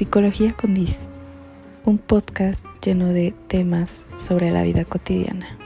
Psicología con Dis, un podcast lleno de temas sobre la vida cotidiana.